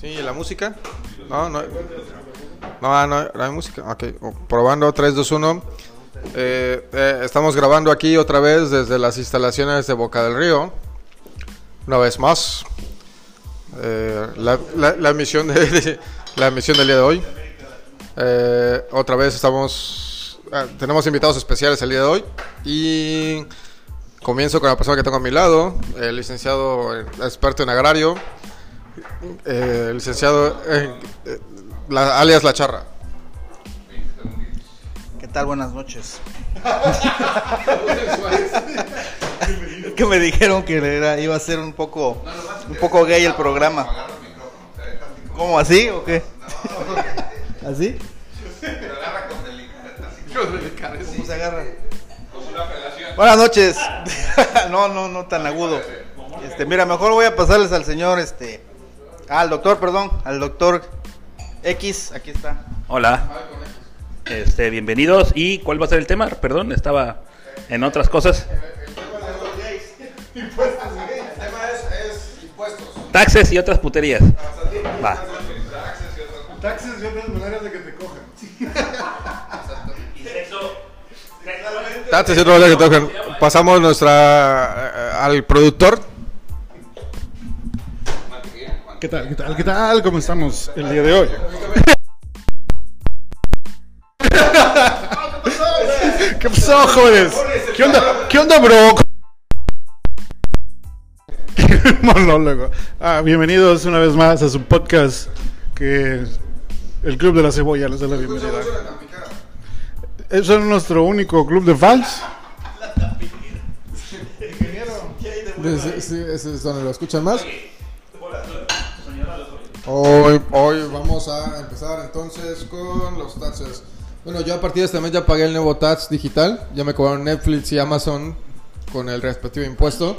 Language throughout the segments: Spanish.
Sí, ¿la música? No, no. No, no, no hay música. Ok, probando 3, 2, 1. Eh, eh, estamos grabando aquí otra vez desde las instalaciones de Boca del Río. Una vez más. Eh, la, la, emisión de, la emisión del día de hoy. Eh, otra vez estamos. ah, tenemos invitados especiales el día de hoy. Y comienzo con la persona que tengo a mi lado, el licenciado eh, experto en agrario, eh, licenciado eh, eh, la- alias La Charra. ¿Qué tal? Buenas noches. Es que me dijeron que era, iba a ser un poco, un poco gay el programa. ¿Cómo así o qué? ¿Así? ¿Cómo se agarra? Buenas noches. No, no, no tan agudo. Este, mira, mejor voy a pasarles al señor, este, al doctor, perdón, al doctor X. Aquí está. Hola. Este, bienvenidos. ¿Y cuál va a ser el tema? Perdón, estaba en otras cosas. El tema es, impuestos. Taxes y otras puterías. Va. Taxes y otras maneras de que te cojan. Tates y otra cosa que tocan. Pasamos nuestra eh, al productor. ¿Qué tal? ¿Qué tal? ¿Qué tal? ¿Cómo estamos el día de hoy? ¿Qué pasó, jóvenes? ¿Qué onda? ¿Qué onda, bro? Qué monólogo. Ah, bienvenidos una vez más a su podcast que el Club de la Cebolla les da la bienvenida. Es nuestro único club de fans. Sí, sí, ese es donde lo escuchan más. Hoy, hoy vamos a empezar entonces con los taxes. Bueno, yo a partir de este mes ya pagué el nuevo tax digital. Ya me cobraron Netflix y Amazon con el respectivo impuesto.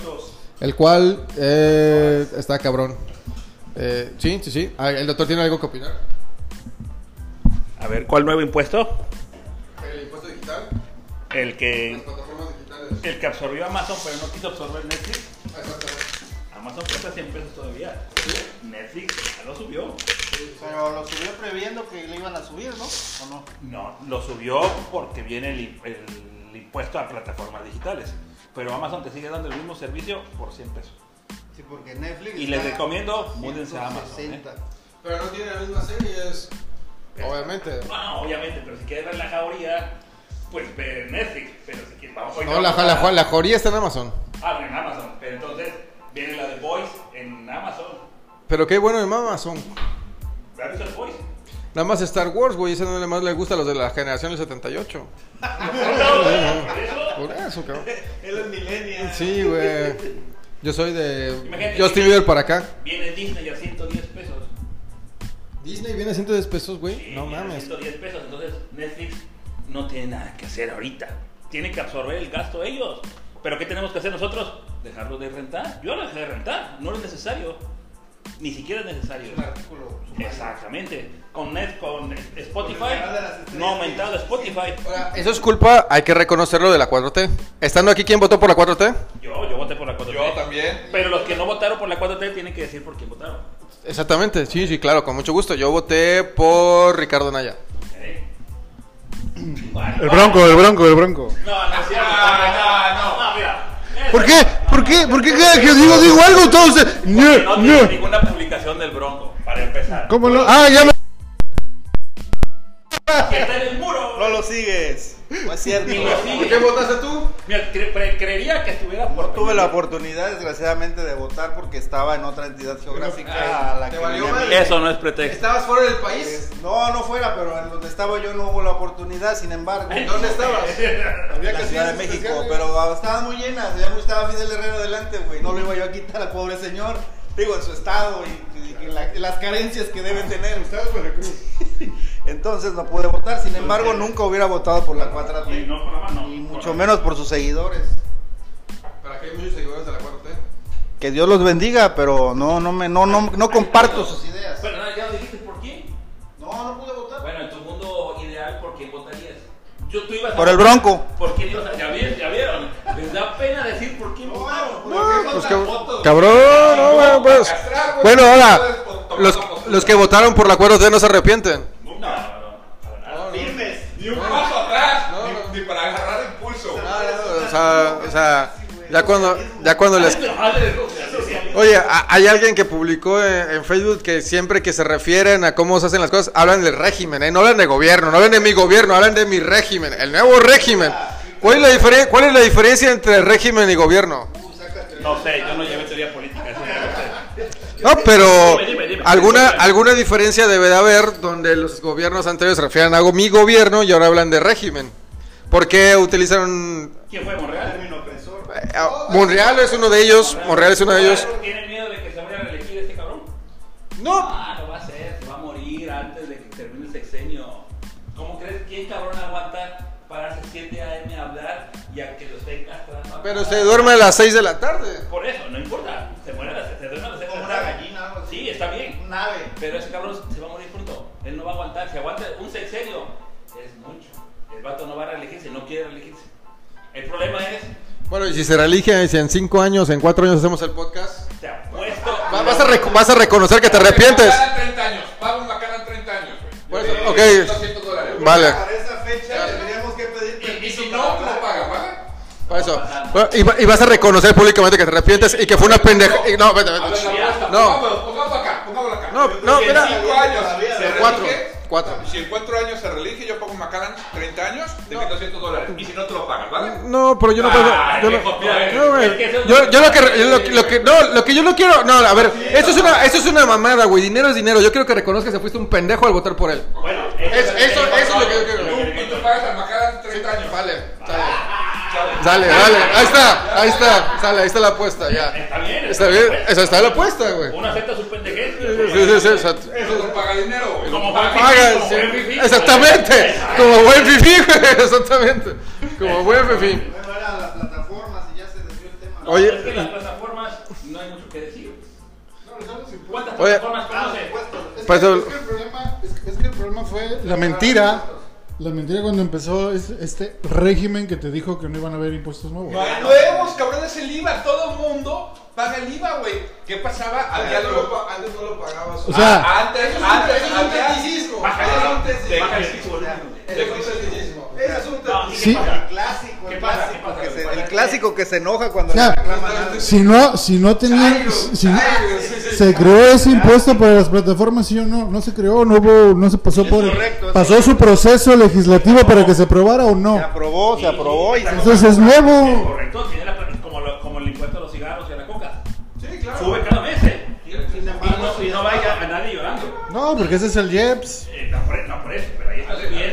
El cual eh, está cabrón. Eh, sí, sí, sí. ¿El doctor tiene algo que opinar? A ver, ¿cuál nuevo impuesto? El impuesto digital. El que, plataformas digitales. el que absorbió Amazon, pero no quiso absorber Netflix. Amazon cuesta 100 pesos todavía. Netflix ya lo subió. Pero lo subió previendo que le iban a subir, ¿no? ¿O no? No, lo subió porque viene el, el impuesto a plataformas digitales. Pero Amazon te sigue dando el mismo servicio por 100 pesos. Sí, porque Netflix. Y les recomiendo, múdense a Amazon. ¿eh? 160. Pero no tiene las mismas series. Obviamente. No, no, obviamente, pero si quieres ver la jauría, pues ve Netflix. Pero si quieres, vamos No, la, la, la joría está en Amazon. Ah, en Amazon. Pero entonces viene la Pero qué bueno en Amazon. Nada más Star Wars, güey. Ese no más le gusta a los de la generación del 78. Por eso, cabrón. Él es millennial. Sí, güey. Yo soy de Imagínate Justin Bieber para acá. Viene Disney a 110 pesos. Disney viene a 110 pesos, güey. Sí, No mames. 110 pesos. Entonces Netflix no tiene nada que hacer ahorita. Tiene que absorber el gasto ellos. Pero ¿qué tenemos que hacer nosotros? Dejarlo de rentar. Yo lo dejé de rentar. No es necesario. Ni siquiera es necesario. Exactamente. Con Net, con Spotify, no ha aumentado Spotify. Ahora, Eso es culpa, hay que reconocerlo de la 4T. Estando aquí, ¿quién votó por la 4T? Yo, yo voté por la 4T. Yo también. Pero los que no votaron por la 4T tienen que decir por quién votaron. Exactamente, sí, sí, claro, con mucho gusto. Yo voté por Ricardo Naya. Bueno, El bronco, el bronco, el bronco. No, no es cierto. No, no, no, mira. ¿Por qué? ¿Por qué? ¿Por qué cada que digo, digo algo. Porque No, no tiene ninguna publicación del Bronco, para empezar. ¿Cómo no? Ah, ya me... Que está en el muro. No lo sigues. No es cierto. Ni lo sigue. ¿Por qué votaste tú? Mira, cre- creería que estuviera No por tuve la oportunidad, desgraciadamente, de votar porque estaba en otra entidad geográfica a la ¿Te que valió madre? Eso no es pretexto. ¿Estabas fuera del país? Es- No, no fuera, pero en donde estaba yo no hubo la oportunidad, sin embargo. ¿Dónde estabas? En la Ciudad de México, pero ah, estaban muy llenas, ya estaba Fidel Herrero adelante, güey, no lo iba yo a quitar al pobre señor, digo, en su estado y, y- y la- y las carencias que debe tener. Estabas Veracruz. Entonces no pude votar, sin embargo, nunca hubiera votado por la 4T, Y no por la mano. y mucho menos por sus seguidores. Para que hay muchos seguidores de la 4T. Que Dios los bendiga, pero no, no, me, no, no, no comparto sus ideas. Pero ya dijiste por quién. No, no pude votar. Bueno, en tu mundo ideal, ¿por quién votarías? Yo, tú ibas a Por el Bronco. ¿Por quién ibas a Ya vieron, ya vieron. Les da pena decir por quién votaron. No, pues cab- cabrón, no, bueno, pues. Bueno, ahora, los, los que votaron por la 4T no se arrepienten. No, no, no, para nada. Firmes. Ni un paso atrás, ni, ni para agarrar impulso. O sea, o sea, ya cuando, ya cuando les... Oye, hay alguien que publicó en, en Facebook que siempre que se refieren a cómo se hacen las cosas, hablan del régimen, ¿eh? no hablan de gobierno, no hablan de mi gobierno, hablan de mi régimen, el nuevo régimen. ¿Cuál es la, diferen- cuál es la diferencia entre régimen y gobierno? No sé, yo no llevé No, pero Dime, dime, dime. alguna, alguna diferencia debe de haber donde los gobiernos anteriores se refieren a mi gobierno y ahora hablan de régimen. ¿Por qué utilizan... ¿Quién fue Monreal? Eh, ah, Monreal es uno de ellos, Monreal es uno de ellos. ¿Tiene miedo de que se vaya a reelegir este cabrón? No, Ah, no va a ser, se va a morir antes de que termine el sexenio. ¿Cómo crees? ¿Quién cabrón aguanta pararse 7 a.m. a hablar y a que lo estén castrando? pero se duerme a las 6 de la tarde. Por eso, no importa. Pero ese cabrón se va a morir pronto. Él no va a aguantar. Si aguanta un sexenio, es mucho. El vato no va a reelegirse, no quiere reelegirse. El problema es, Bueno, y si se reelige, si en 5 años, en 4 años hacemos el podcast, te apuesto. va- vas, a rec- vas a reconocer que te arrepientes. Macaran 30 años. Paga un Macaran 30 años, güey. Te- ok. 200 dólares. Vale. Para esa fecha tendríamos que pedir Y, y permiso si para no, lo paga, ¿vale? Por eso. Bueno, y, y vas a reconocer públicamente que te arrepientes y que fue una pendeja. y- No, vete, vete. No. No, no, Si en mira. 5 años se Cuatro, reelige, cuatro. Si en 4 años se reelige, yo pago un Macaran 30 años de 1200 dólares. Y si no, te lo pagas, ¿vale? No, pero yo no puedo. Yo no- no, lo- yo lo que, yo lo, que- lo que, no, lo que yo no quiero, no, a ver, esto es una, esto es una mamada, güey. Dinero es dinero. Yo quiero que reconozcas que fuiste un pendejo al votar por él. Bueno, Es- eso- eso es lo que yo quiero. Y tú pagas al Macaran 30 años. Vale, sale. Sale, dale. Ahí está, ahí está. Sale, ahí está la apuesta, ya. Está bien. Está bien, esa está la apuesta, güey. Uno acepta su pendejez. Sí, sí, sí, exacto. Eso no paga dinero, güey. Como buen fifí. exactamente. Como buen fifí, güey, exactamente. Como buen fifí. Bueno, eran las plataformas y ya se desvió el tema. No, Oye. es que las plataformas no hay mucho que decir. ¿Cuántas Oye. plataformas conoces? Es Pues que, el- es que el problema, es, que- es que el problema fue la mentira. La mentira cuando empezó es- este régimen que te dijo que no iban a haber impuestos nuevos. No hay nuevos, cabrón, es el IVA. Todo mundo paga el IVA, güey. ¿Qué pasaba? Había. Antes no lo pagabas. O sea, Ah, antes, antes, había- Baja Eso es un el- tecnicismo. baja el volumen. Ese es un tecnicismo. Ese es un No, ¿y Sí. El clásico, que se, ¿Qué el pasa? clásico que se enoja cuando Ya. le si no, si no tenían, se creó ese impuesto para las plataformas, sí o no, no se creó, no hubo, no se pasó Es por, correcto, pasó su proceso legislativo para que se aprobara o Se no. aprobó, se aprobó y se Entonces es nuevo. Correcto, tiene la, como, lo- como el impuesto a los cigarros y a la coca. Sí, claro. Sube cada mes. ¿eh? Y no, y no vaya a nadie llorando. No, porque ese es el IEPS. Eh, no, por, no por eso,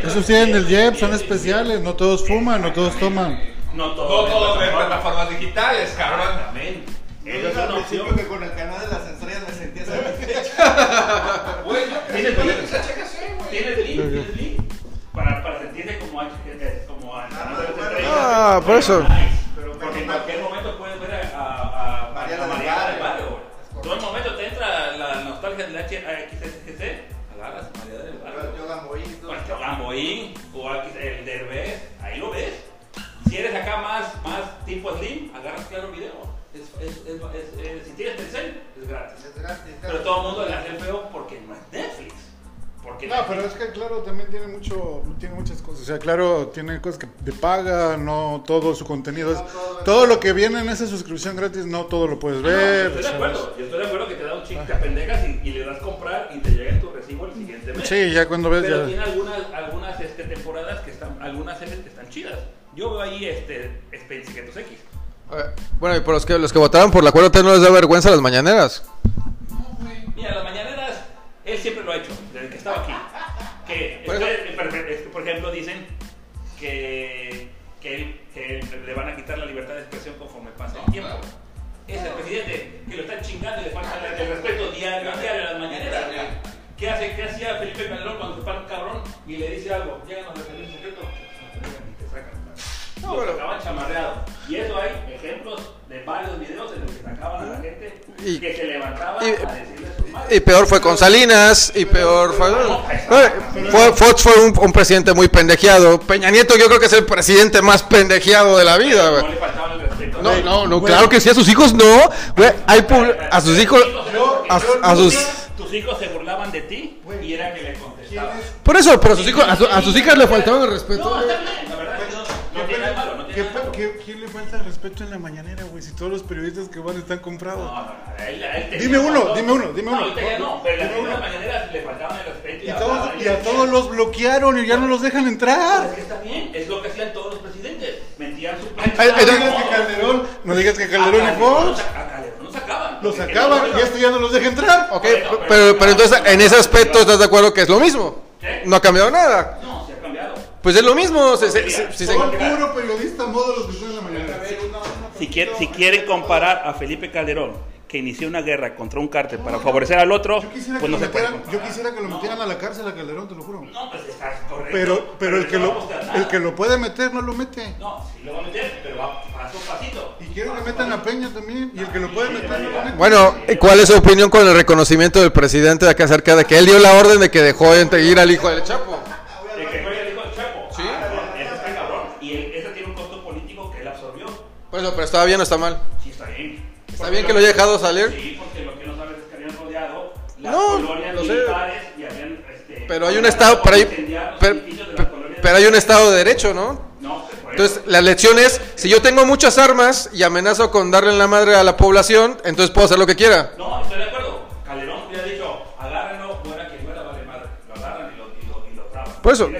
Esos tienen el IEPS, son especiales, no todos fuman, no todos toman. No No todo. todos ven plataformas digitales, cabrón. Exactamente. Esa es principio opción. que con el canal de las estrellas me sentía satisfecho. Güey, ¿Tienes link? ¿Tienes link? ¿Tienes link? Para, para sentirte como HGTV, como a Ah, por eso. Claro, también tiene mucho, tiene muchas cosas. O sea, claro, tiene cosas que de paga, no todo su contenido es, No todo es- todo lo que viene en esa suscripción gratis, no todo lo puedes No, yo ver. estoy de acuerdo. Yo estoy de acuerdo que te da un chic, te apendejas y, y le das comprar y te llega en tu recibo el siguiente mes. Sí, ya cuando ves Pero ya. tiene algunas, algunas este, temporadas que están, algunas series que están chidas. Yo veo ahí este, Secretos X. Bueno, y por los que, los que votaron por la 4T no les da vergüenza las mañaneras. Y- que se levantaba y- a decirle sus madres. Y peor fue con Salinas, y peor fue... Eh, fue Fox fue un, un presidente muy pendejeado. Peña Nieto yo creo que es el presidente más pendejeado de la vida, güey. No le faltaba el respeto. No, no, no, claro que sí, a sus hijos no. Güey, hay pub- a sus hijos, a, a sus... Tus hijos se burlaban de ti y era que le contestabas. Por eso, pero a sus, hijos, a, su- a sus hijas le faltaban el respeto. No, está bien, la verdad no, no tiene nada malo, no ¿Qué, tiene nada de malo. qué- quién le falta el respeto en la mañanera, todos los periodistas que van están comprados. No, no, no, él- él Dime uno, dime uno, dime No, uno. ahorita ya no, pero las Dime uno. primeras mañaneras le faltaban el respeto Y, hablaban, todos, y a todos los bloquearon y ya no los dejan "Pues entrar. es que está bien, es lo que hacían todos los presidentes. Mentían su Ay, No digas que Calderón, no digas que Calderón y Fox A Calderón lo sacaban. lo sacaban y este ya no los deja entrar. Ok, pero- pero, pero entonces en ese aspecto estás de acuerdo que es lo mismo. ¿Qué? No ha cambiado nada. No, se ha cambiado. Pues es lo mismo. se- se- se- se- Son puro periodista modo los que Si, quier- si quieren comparar a Felipe Calderón, que inició una guerra contra un cártel para favorecer al otro, Yo quisiera, pues que no lo se puede metieran, yo quisiera que lo metieran a la cárcel a Calderón, te lo juro. No, pues está correcto. Pero, pero el, que lo, el que lo puede meter no lo mete. No, sí lo va a meter, pero va paso a pasito. Y quiero que metan a Peña también. Y el que lo puede meter no lo mete. Bueno, ¿y ¿cuál es su opinión con el reconocimiento del presidente de acá acerca de que él dio la orden de que dejó de ir al hijo del Chapo? Bueno, pero ¿estaba bien o está mal? Sí, está bien. ¿Está Porque bien que lo haya dejado salir? Sí, porque lo que no sabes es que habían rodeado las No, colonias lo sé. militares y habían. Este, Pero hay un estado, pero hay, pero, pero hay un estado de derecho, ¿no? No, por eso. Entonces, la lección es, si yo tengo muchas armas y amenazo con darle en la madre a la población, entonces puedo hacer lo que quiera. No, estoy de acuerdo. Calderón hubiera dicho, agárrenlo, muera quien muera, vale madre. Lo agarran y lo, y lo, y lo traban. Por eso.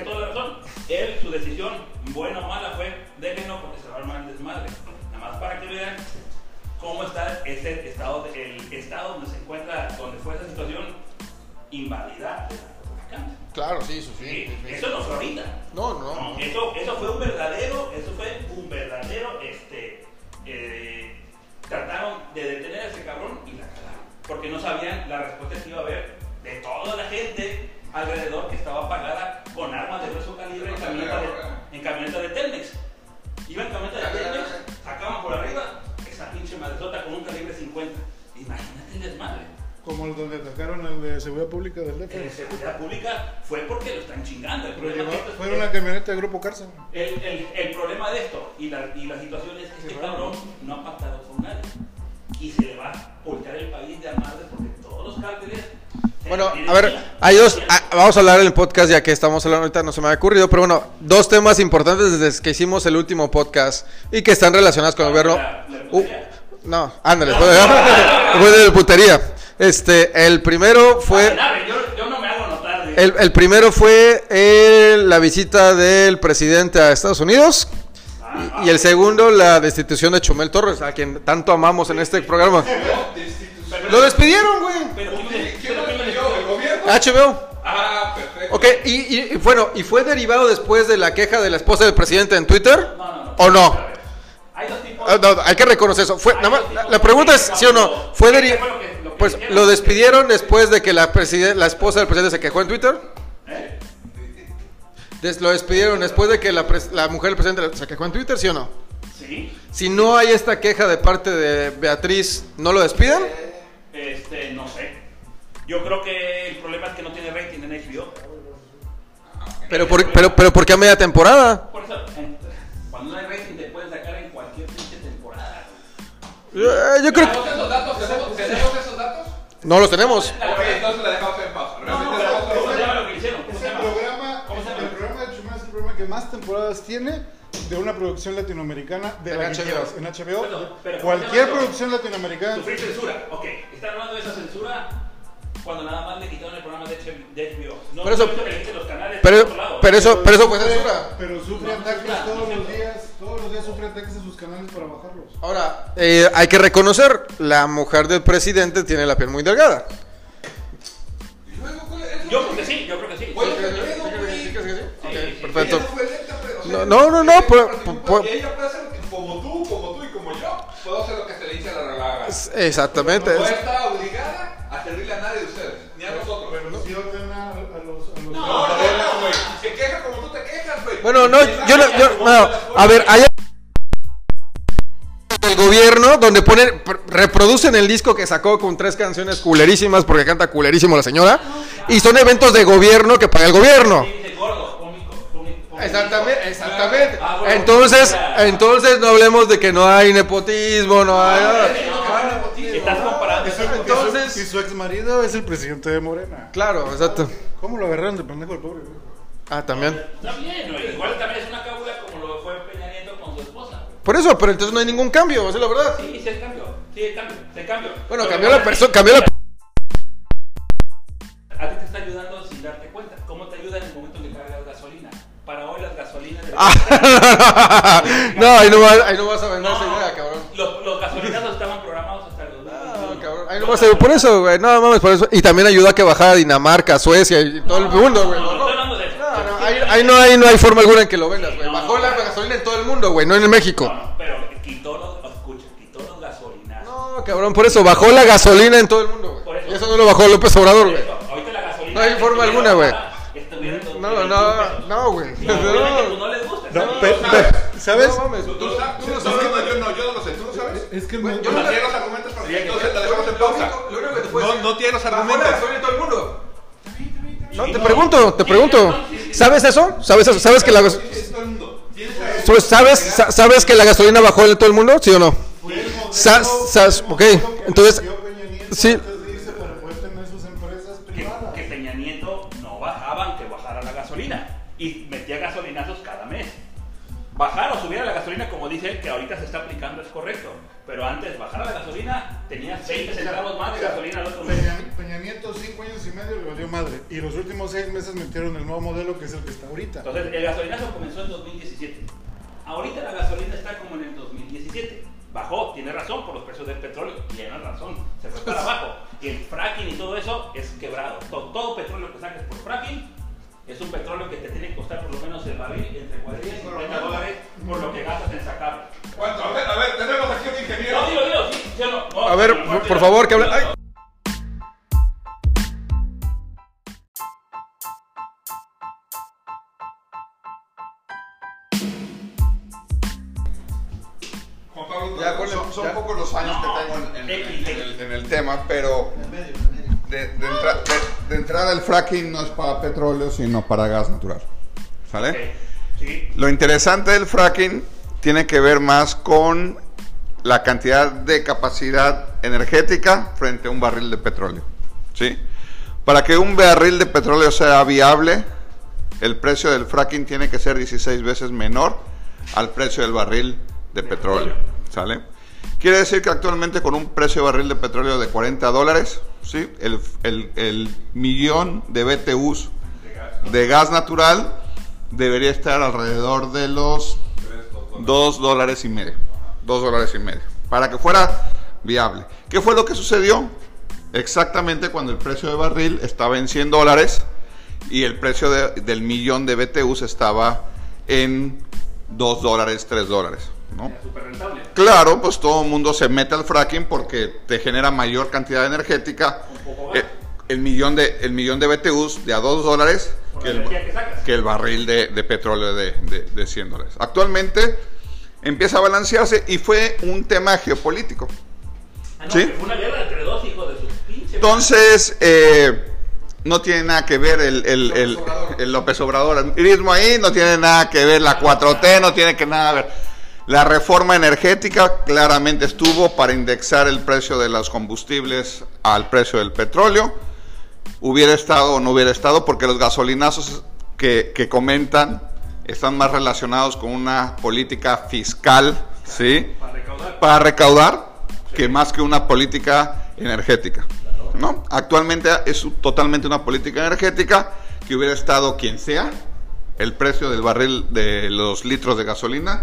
Claro, sí, eso Sí, Eso no fue ahorita. No, no. No, eso, eso fue un verdadero, eso fue un verdadero, este, eh, trataron de detener a ese cabrón y la cagaron. Porque no sabían la respuesta que iba a haber de toda la gente alrededor que estaba pagada con armas de grueso calibre en camioneta de, en camioneta de Telmex. Iban en camioneta de Telmex, sacaban por arriba esa pinche madresota con un calibre 50. Imagínate el desmadre. Como el donde atacaron el de seguridad pública del DF. seguridad pública fue porque lo están chingando. El problema llegó- es que esto es- fue una camioneta de Grupo Cárcel. el, el, el problema de esto y la, y la situación es que este cabrón no ha pactado con nadie y se le va a voltear el país de a madre porque todos los cárteles. Bueno, a ver, hay dos, ah, vamos a hablar en el podcast ya que estamos hablando ahorita, no se me ha ocurrido, pero bueno, dos temas importantes desde que hicimos el último podcast y que están relacionados con el gobierno. La- la Uh, no, ándale, de, fue de putería. Este, el primero fue... Nada, yo, yo no me hago notar. de- El, el primero fue eh, la visita del presidente a Estados Unidos. Y, y el segundo, la destitución de Chumel Torres, a quien tanto amamos en este programa. pero, Lo despidieron, güey. pero, ¿quién me- ¿Quién pero lo quién me despidió? ¿El? HBO. Ah, perfecto. Ok, y, y- y bueno, ¿y fue derivado después de la queja de la esposa del presidente en Twitter? No, no, no. ¿O no? Hay dos tipos. Ah, no, hay que reconocer eso. Fue, nada más, la, la pregunta es sí o no. ¿Fue derivado? Pues lo despidieron después de que la, la esposa del presidente se quejó en Twitter. ¿Eh? Des- lo despidieron después de que la, la mujer del presidente se quejó en Twitter, ¿sí o no? Sí. Si no hay esta queja de parte de Beatriz, ¿no lo despiden? Este, no sé. Yo creo que el problema es que no tiene rating en HBO. Pero por, pero, pero ¿por qué a media temporada? Por eso, cuando no hay rating te pueden sacar en cualquier pinche temporada. Eh, yo creo ¿Tenemos no los tenemos. Ok, entonces la dejamos en pausa. No, Realmente no, dejamos pero en ¿cómo se pausa. llama lo que más temporadas tiene de una producción latinoamericana de En la HBO. quieras, en HBO. Pero- pero- cualquier pero- producción latinoamericana. Sufrir censura. Ok, están hablando de esa censura cuando nada más le quitaron el programa de HBO. No, Pero eso- no que le quiten los canales Pero, pero eso, pero eso fue censura. Pero sufre No, ataques todos no los días. Días sufre ataques a sus canales para bajarlos. Ahora, eh, hay que reconocer, la mujer del presidente tiene la piel muy delgada. Yo creo que sí, yo creo que sí. Sí. Perfecto. No pero, No, no, no, no, pero- y ella puede hacer como tú, como tú y como yo. Puedo hacer lo que se le dice a la relaga. Exactamente. No está obligada a servirle a nadie de ustedes, ni a nosotros. Pero No, no, no, güey. Se queja como tú te quejas, güey. Bueno, no, yo, no- yo- no, a ver, hay el gobierno donde ponen, pr- reproducen el disco que sacó con tres canciones culerísimas porque canta culerísimo la señora y son eventos de gobierno que paga el gobierno. Exactamente, exactamente. Ah, Entonces, entonces no hablemos de que no hay nepotismo, no hay nada. Estás comparando. Entonces- Y su ex marido es el presidente de Morena. Claro, exacto. ¿Cómo lo agarraron de pendejo el pobre? Ah, también. También, güey. Igual también es una Por eso, pero entonces no hay ningún cambio, esa es la verdad. Sí, sí, el cambio. Sí, el cambio. Se cambio. Bueno, cambió la persona, cambió la A ti te está ayudando sin darte cuenta. ¿Cómo te ayuda en el momento que cargas gasolina? Para hoy las gasolinas. de- Ah, no, ahí no, vas, ahí no vas a vender esa idea, cabrón. Los, los gasolinazos estaban programados hasta el 2021. No, cabrón. Ahí no vas a por eso, güey. No mames, por eso. Y también ayuda a que bajara Dinamarca, Suecia y todo el mundo, güey. No, no No, no, no, ahí, ahí no hay, no hay forma alguna en que lo vendas, güey. Bajó la gasolina en todo el mundo, güey, no en México. No, no, pero quitó los, escucha, quitó los gasolinazos. No, cabrón, por eso bajó la gasolina en todo el mundo, güey. eso. Y eso no lo bajó López Obrador, güey. Eso, Ahorita la gasolina. No hay forma alguna, güey. No, 21 no, no, güey. Pues, No, no les gusta. No, ¿sabes? pe- Tú sabes. pe- ¿Sabes? No mames. ¿Tú, Tú- tú sabes? tú no No, sabes no, qué- yo no, yo no lo sé. ¿Tú lo sabes? Es que mundo- yo no no tiene los argumentos para entonces la dejamos en único- pausa. lo único que te puedo No, decir, no tiene los argumentos. gasolina en todo el mundo. No, te no. pregunto, te pregunto. no. ¿Sabes eso? ¿Sabes eso? ¿Sabes que la ¿Sabes, sabes, sa- ¿Sabes que la gasolina bajó en todo el mundo? ¿Sí o no? Sa- sa- ok, entonces, sí. que, que Peña Nieto no bajaban que bajara la gasolina y metía gasolinazos cada mes. Bajar o subir a la gasolina, como dice que ahorita se está aplicando, es correcto. Pero antes, bajar a la gasolina, tenías 20 centavos más de gasolina al otro mes. Peña, Peña Nieto, cinco años y medio le valió madre. Y los últimos seis meses metieron el nuevo modelo que es el que está ahorita. Entonces, el gasolinazo comenzó en 2017. Ahorita la gasolina está como en el 2017. Bajó, tiene razón, por los precios del petróleo. Tiene razón, se fue para abajo. Y el fracking y todo eso es quebrado. Todo, todo petróleo que saques por fracking es un petróleo que te tiene que costar por lo menos el barril entre 40 y 50 dólares por lo que gastas en sacarlo. ¿Cuánto? A ver, a ver, tenemos aquí un ingeniero. No, dilo, dilo, sí, no. No, A ver, no, por favor, que hable- ay. no. Juan Pablo, Ya, ponle- son, son ya. pocos los años No, que tengo en, en- en el, en el tema, pero de, de entra- de- de entrada el fracking no es para petróleo, sino para gas natural. ¿Sale? Ok, Sí. Lo interesante del fracking tiene que ver más con la cantidad de capacidad energética frente a un barril de petróleo. ¿sí? Para que un barril de petróleo sea viable, el precio del fracking tiene que ser 16 veces menor al precio del barril de petróleo. ¿Sale? Quiere decir que actualmente con un precio de barril de petróleo de 40 dólares, ¿sí? el, el- el millón de BTUs de gas natural debería estar alrededor de los 2 dólares y medio. 2 dólares y medio. Para que fuera viable. ¿Qué fue lo que sucedió? Exactamente cuando el precio de barril estaba en 100 dólares y el precio de- del millón de BTUs estaba en 2 dólares, 3 dólares. ¿no? Claro, pues todo el mundo se mete al fracking porque te genera mayor cantidad energética. Un poco más. Eh, el, millón de, el millón de BTUs de a 2 dólares que el, que el barril de, de petróleo de, de, de 100 dólares. Actualmente empieza a balancearse y fue un tema geopolítico. Ah, no, ¿Sí? una guerra entre dos hijos de sus pinches. Entonces, eh, no tiene nada que ver el, el, el, el López Obrador. Ahí no tiene nada que ver la 4T, no tiene que nada ver. La reforma energética claramente estuvo para indexar el precio de los combustibles al precio del petróleo. Hubiera estado o no hubiera estado, porque los gasolinazos que, que comentan están más relacionados con una política fiscal, ¿sí? Para recaudar. para recaudar que más que una política energética. ¿no? Actualmente es totalmente una política energética que hubiera estado quien sea, el precio del barril de los litros de gasolina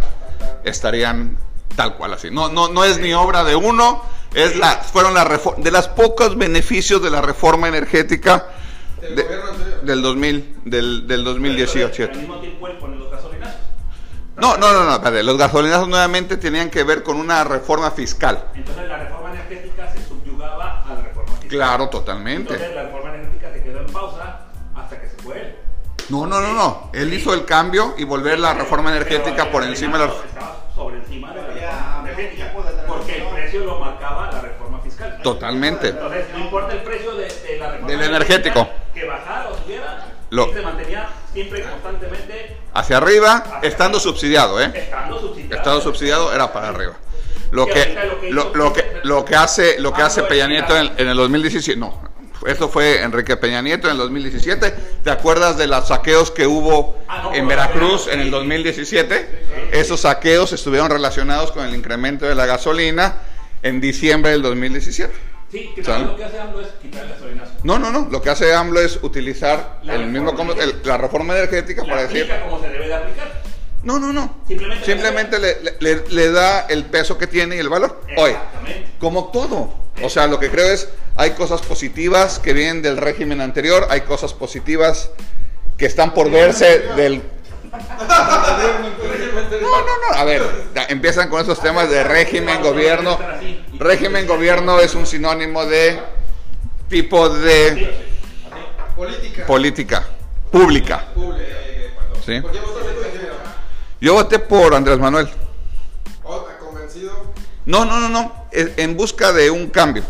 estarían tal cual así. No, no, no es ni obra de uno, es la, fueron la de los pocos beneficios de la reforma energética Del de- del 2000, del, del Pero 2018. Al mismo tiempo él pone los gasolinazos. No, no, no, no, espérate, los gasolinazos nuevamente tenían que ver con una reforma fiscal. Entonces la reforma energética se subyugaba a la reforma fiscal. Claro, totalmente. Entonces la reforma energética se quedó en pausa hasta que se fue él. No, no, no, no. Él hizo el cambio y volver la reforma energética por encima de la... Totalmente. Entonces no importa el precio de, de la reforma Del energético. Que bajara o subiera. Lo- se mantenía siempre constantemente Hacia arriba, estando subsidiado, ¿eh? estando subsidiado. Estado subsidiado era para arriba. lo que lo lo, que lo que hace lo que hace Peña Nieto en, en el 2017 no esto fue Enrique Peña Nieto en el 2017 te acuerdas de los saqueos que hubo Ah, en Veracruz en el 2017 esos saqueos estuvieron relacionados con el incremento de la gasolina en diciembre del 2017 Sí, que ¿Sale? lo que hace AMLO es quitar el gasolinazo. no no no lo que hace AMLO es utilizar La el mismo el- la reforma energética La para decir como se debe de aplicar. no no no Simplemente- simplemente le, le- le- le da el peso que tiene y el valor Exactamente. como todo. O sea, lo que creo es, hay cosas positivas que vienen del régimen anterior, hay cosas positivas que están por verse del... No, no, no, a ver, empiezan con esos temas de régimen, gobierno. Régimen, gobierno es un sinónimo de tipo de Política. política pública. ¿sí? Yo voté por Andrés Manuel. ¿O convencido? No, no, no, no, en en busca de un cambio.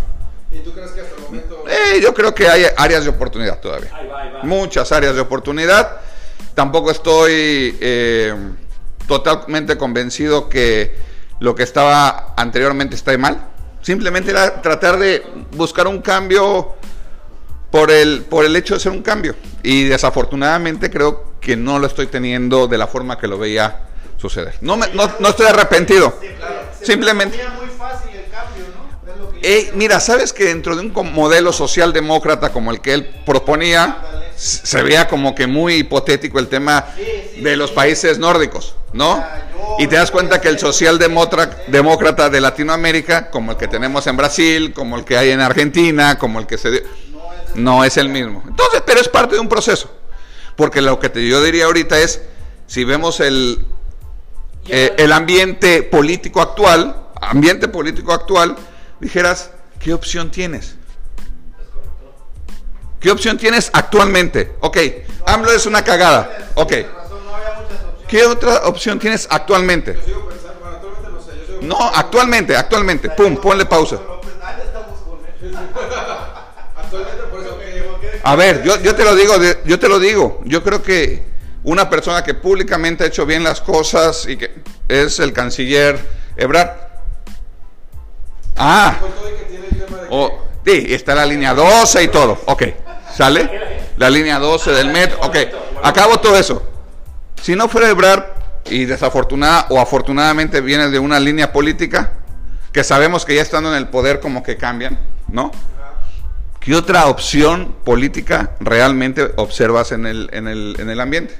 ¿Y tú crees que hasta el momento... Eh, yo creo que hay áreas de oportunidad todavía. Ahí va, ahí va. Muchas áreas de oportunidad. Tampoco estoy eh, totalmente convencido que lo que estaba anteriormente está mal. Simplemente era tratar de buscar un cambio por el, por el hecho de ser un cambio. Y desafortunadamente creo que no lo estoy teniendo de la forma que lo veía suceder. No, me- no, no estoy arrepentido. Simplemente... muy fácil el cambio, ¿no? Es lo que Eh, mira, sabes que dentro de un modelo socialdemócrata como el que él proponía, se veía como que muy hipotético el tema de los países nórdicos, ¿no? Y te das cuenta que el socialdemócrata de Latinoamérica, como el que tenemos en Brasil, como el que hay en Argentina, como el que se... dio- No es el mismo. Entonces, pero es parte de un proceso. Porque lo que te, yo diría ahorita es, si vemos el, eh, el ambiente político actual, ambiente político actual, dijeras, ¿qué opción tienes? ¿Qué opción tienes actualmente? Ok, AMLO es una cagada. Ok. ¿qué otra opción tienes actualmente? No actualmente, actualmente. Pum, ponle pausa. A ver, yo, yo te lo digo, yo te lo digo. Yo creo que una persona que públicamente ha hecho bien las cosas y que es el canciller Ebrard. Ah. Oh, sí, está la línea 12 y todo. Ok, ¿sale? La línea 12 del metro. Ok, acabo todo eso. Si no fuera Ebrard y desafortunada o afortunadamente viene de una línea política, que sabemos que ya estando en el poder como que cambian, ¿no? ¿Qué otra opción política realmente observas en el, en el, en el ambiente?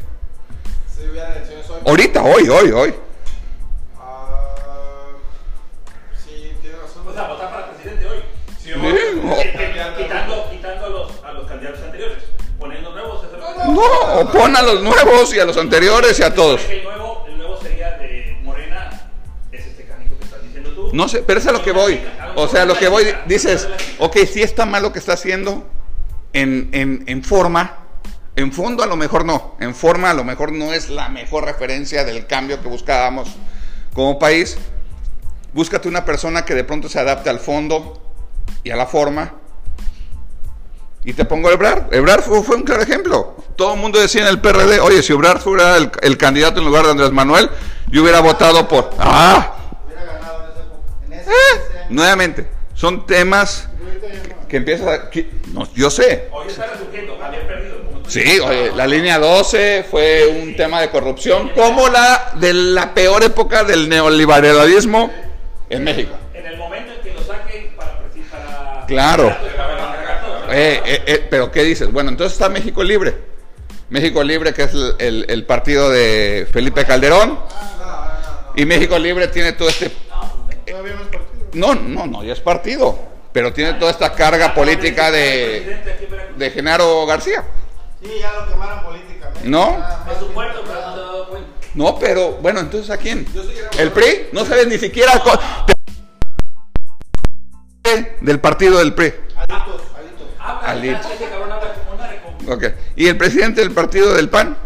Ahorita, hoy, hoy, hoy. Ah, sí, tiene razón. O sea, votar para presidente hoy. Sí, No, o pon a los nuevos y a los anteriores y a todos. El nuevo, el nuevo sería de Morena. Es este canico que estás diciendo tú. No sé, pero es a lo que voy. O sea, a lo que voy, dices, ok, sí está mal lo que está haciendo en, en, en forma, en fondo a lo mejor no, en forma a lo mejor no es la mejor referencia del cambio que buscábamos como país. Búscate una persona que de pronto se adapte al fondo y a la forma. Y te pongo Ebrar. Ebrar fue, fue un claro ejemplo. Todo el mundo decía en el PRD, oye, si Ebrar fuera el, el candidato en lugar de Andrés Manuel, yo hubiera votado por... ¡Ah! Hubiera ganado en ese, en ese, Eh, en ese año. nuevamente, son temas que empiezan a... que- no, yo sé. Hoy está resurgiendo. Perdido. Sí, oye, la línea 12 fue un tema de corrupción como la de la peor época del neoliberalismo en México. En el momento en que lo saquen para. para Claro. Eh, eh, eh, pero ¿qué dices? Bueno, entonces está México Libre. México Libre, que es el, el- el partido de Felipe Calderón. Y México Libre tiene todo este... No. No, no, ya es partido. Pero tiene toda esta carga política de, de Genaro García. Sí, ya lo quemaron políticamente. ¿No? No pero bueno, entonces ¿a quién? ¿El PRI? No sabes ni siquiera del partido del PRI. Alitos, alitos. Habla, Alito. ese cabrón habla como una recom- Ok. ¿Y el presidente del partido del PAN?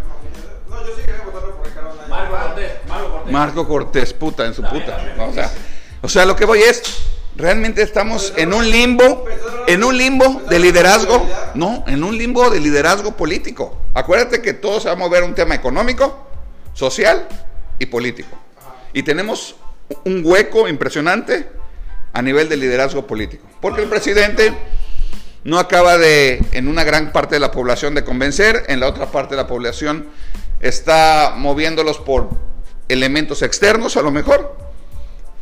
No, yo sí quería votarlo por Ricardo Anaya. Marco Cortés, Marco Cortés. Marco Cortés, puta, en su puta. O sea, o sea, lo que voy es, realmente estamos en un limbo, en un limbo de liderazgo, no, en un limbo de liderazgo político. Acuérdate que todo se va a mover a un tema económico, social y político. Y tenemos un hueco impresionante a nivel de liderazgo político. Porque el presidente no acaba de, en una gran parte de la población, de convencer, en la otra parte de la población está moviéndolos por elementos externos a lo mejor.